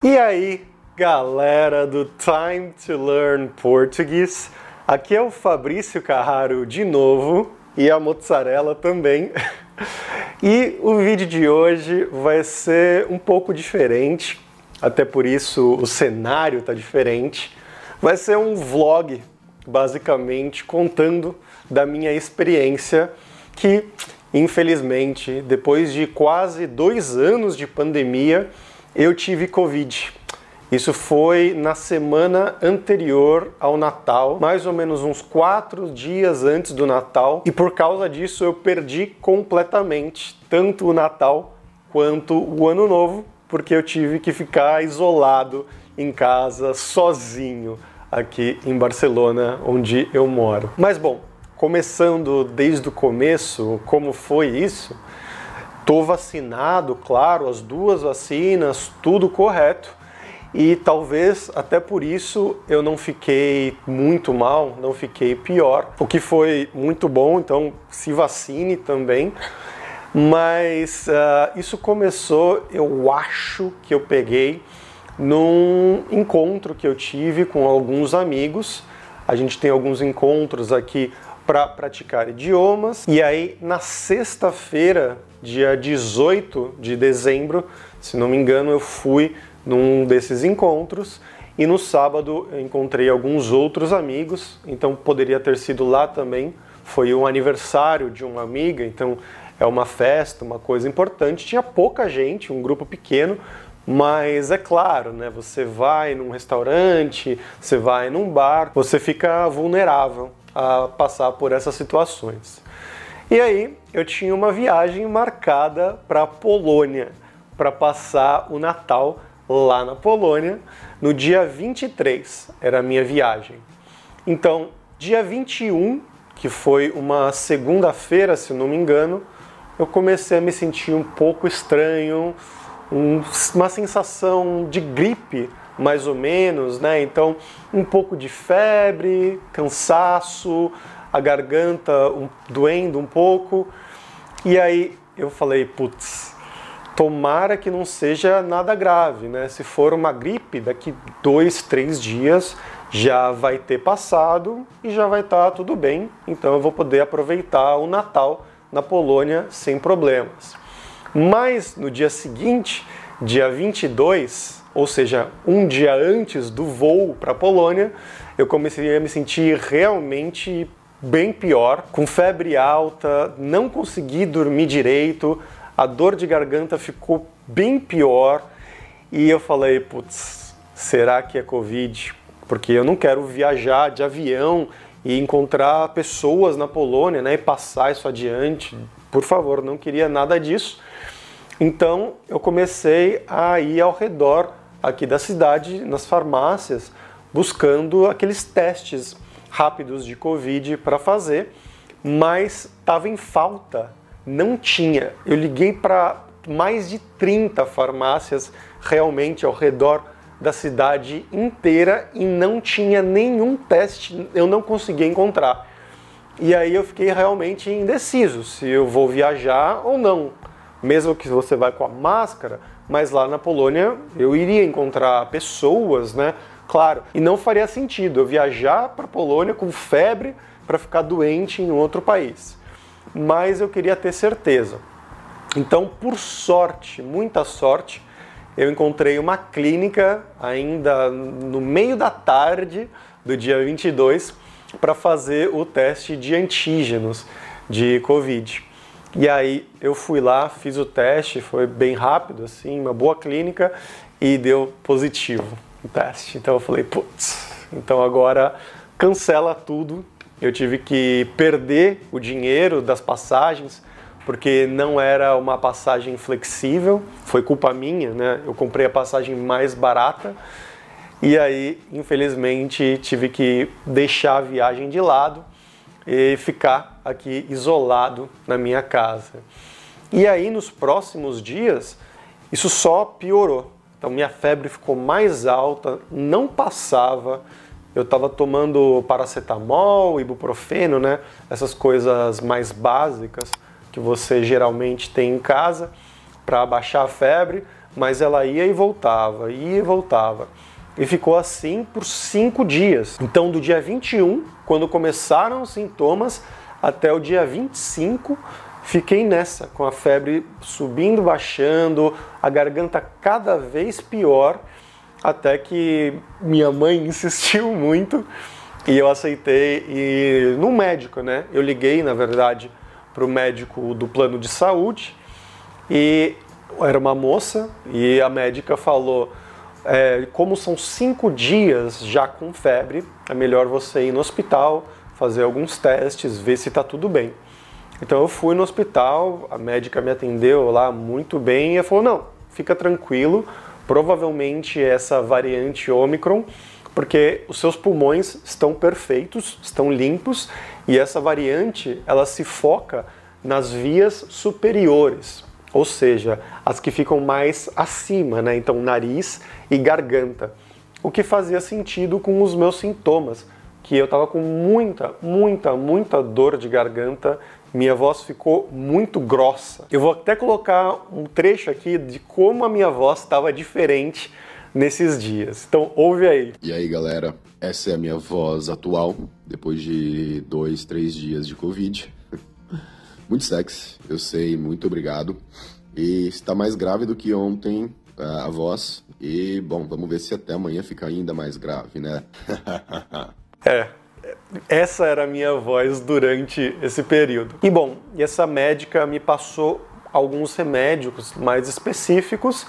E aí, galera do Time to Learn Português, aqui é o Fabrício Carraro de novo e a mozzarella também. E o vídeo de hoje vai ser um pouco diferente, até por isso o cenário tá diferente. Vai ser um vlog, basicamente contando da minha experiência que, infelizmente, depois de quase dois anos de pandemia, eu tive Covid. Isso foi na semana anterior ao Natal, mais ou menos uns quatro dias antes do Natal, e por causa disso eu perdi completamente tanto o Natal quanto o Ano Novo, porque eu tive que ficar isolado em casa, sozinho, aqui em Barcelona, onde eu moro. Mas bom, começando desde o começo, como foi isso? Estou vacinado, claro, as duas vacinas, tudo correto. E talvez até por isso eu não fiquei muito mal, não fiquei pior, o que foi muito bom, então se vacine também. Mas uh, isso começou, eu acho que eu peguei num encontro que eu tive com alguns amigos. A gente tem alguns encontros aqui para praticar idiomas. E aí, na sexta-feira, dia 18 de dezembro, se não me engano, eu fui num desses encontros. E no sábado encontrei alguns outros amigos, então poderia ter sido lá também. Foi um aniversário de uma amiga, então é uma festa, uma coisa importante. Tinha pouca gente, um grupo pequeno, mas é claro, né? Você vai num restaurante, você vai num bar, você fica vulnerável a passar por essas situações. E aí eu tinha uma viagem marcada para a Polônia, para passar o Natal lá na Polônia, no dia 23 era a minha viagem. Então, dia 21, que foi uma segunda-feira, se não me engano, eu comecei a me sentir um pouco estranho, um, uma sensação de gripe mais ou menos, né? Então, um pouco de febre, cansaço, a garganta um, doendo um pouco. E aí eu falei, putz, tomara que não seja nada grave, né? Se for uma gripe, daqui dois, três dias já vai ter passado e já vai estar tá tudo bem. Então eu vou poder aproveitar o Natal na Polônia sem problemas. Mas no dia seguinte, dia 22, ou seja, um dia antes do voo para a Polônia, eu comecei a me sentir realmente bem pior, com febre alta, não consegui dormir direito, a dor de garganta ficou bem pior e eu falei, putz, será que é Covid? Porque eu não quero viajar de avião e encontrar pessoas na Polônia né, e passar isso adiante. Por favor, não queria nada disso. Então eu comecei a ir ao redor aqui da cidade, nas farmácias, buscando aqueles testes rápidos de Covid para fazer, mas estava em falta, não tinha. Eu liguei para mais de 30 farmácias realmente ao redor da cidade inteira e não tinha nenhum teste, eu não conseguia encontrar. E aí eu fiquei realmente indeciso se eu vou viajar ou não. Mesmo que você vai com a máscara, mas lá na Polônia eu iria encontrar pessoas, né? Claro, e não faria sentido eu viajar para a Polônia com febre para ficar doente em outro país. Mas eu queria ter certeza. Então, por sorte, muita sorte, eu encontrei uma clínica ainda no meio da tarde do dia 22 para fazer o teste de antígenos de Covid. E aí eu fui lá, fiz o teste, foi bem rápido, assim, uma boa clínica e deu positivo o teste. Então eu falei, putz, então agora cancela tudo. Eu tive que perder o dinheiro das passagens porque não era uma passagem flexível, foi culpa minha, né? Eu comprei a passagem mais barata e aí, infelizmente, tive que deixar a viagem de lado e ficar aqui isolado na minha casa. E aí, nos próximos dias, isso só piorou. Então, minha febre ficou mais alta, não passava. Eu estava tomando paracetamol, ibuprofeno, né? Essas coisas mais básicas que você geralmente tem em casa para baixar a febre, mas ela ia e voltava, ia e voltava. E ficou assim por cinco dias. Então, do dia 21, quando começaram os sintomas, até o dia 25, fiquei nessa, com a febre subindo, baixando, a garganta cada vez pior, até que minha mãe insistiu muito e eu aceitei e no médico, né? Eu liguei, na verdade, para o médico do plano de saúde e era uma moça e a médica falou é, como são cinco dias já com febre, é melhor você ir no hospital, fazer alguns testes, ver se está tudo bem. Então eu fui no hospital, a médica me atendeu lá muito bem e falou: não, fica tranquilo, provavelmente essa variante Omicron, porque os seus pulmões estão perfeitos, estão limpos e essa variante ela se foca nas vias superiores ou seja, as que ficam mais acima, né? Então, nariz e garganta. O que fazia sentido com os meus sintomas, que eu estava com muita, muita, muita dor de garganta, minha voz ficou muito grossa. Eu vou até colocar um trecho aqui de como a minha voz estava diferente nesses dias. Então, ouve aí. E aí, galera, essa é a minha voz atual, depois de dois, três dias de Covid. Muito sexy, eu sei, muito obrigado. E está mais grave do que ontem a voz. E, bom, vamos ver se até amanhã fica ainda mais grave, né? é, essa era a minha voz durante esse período. E bom, essa médica me passou alguns remédios mais específicos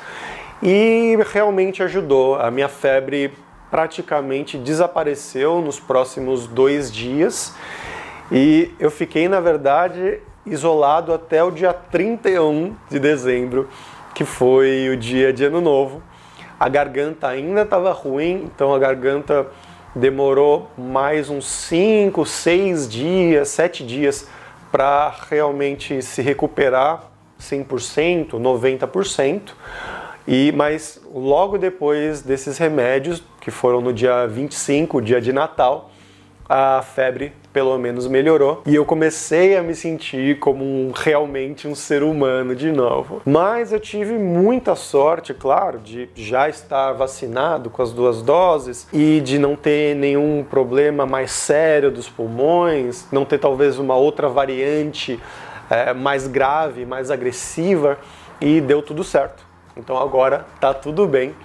e realmente ajudou. A minha febre praticamente desapareceu nos próximos dois dias e eu fiquei, na verdade, isolado até o dia 31 de dezembro, que foi o dia de Ano Novo. A garganta ainda estava ruim, então a garganta demorou mais uns 5, 6 dias, 7 dias para realmente se recuperar 100%, 90%. E mas logo depois desses remédios, que foram no dia 25, dia de Natal, a febre pelo menos melhorou e eu comecei a me sentir como um, realmente um ser humano de novo. Mas eu tive muita sorte, claro, de já estar vacinado com as duas doses e de não ter nenhum problema mais sério dos pulmões, não ter talvez uma outra variante é, mais grave, mais agressiva e deu tudo certo. Então agora tá tudo bem,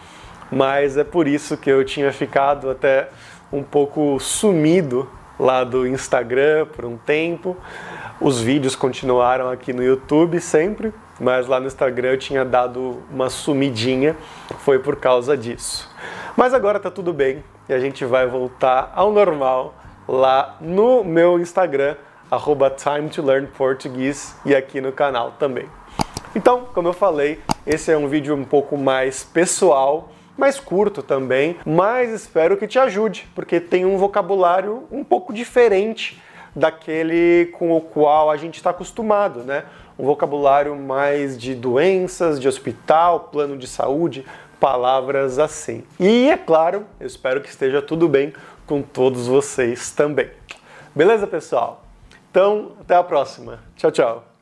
mas é por isso que eu tinha ficado até um pouco sumido lá do Instagram por um tempo. Os vídeos continuaram aqui no YouTube sempre, mas lá no Instagram eu tinha dado uma sumidinha, foi por causa disso. Mas agora tá tudo bem e a gente vai voltar ao normal lá no meu Instagram, arroba Time to Learn e aqui no canal também. Então, como eu falei, esse é um vídeo um pouco mais pessoal, mais curto também, mas espero que te ajude, porque tem um vocabulário um pouco diferente daquele com o qual a gente está acostumado, né? Um vocabulário mais de doenças, de hospital, plano de saúde, palavras assim. E é claro, eu espero que esteja tudo bem com todos vocês também. Beleza, pessoal? Então, até a próxima. Tchau, tchau.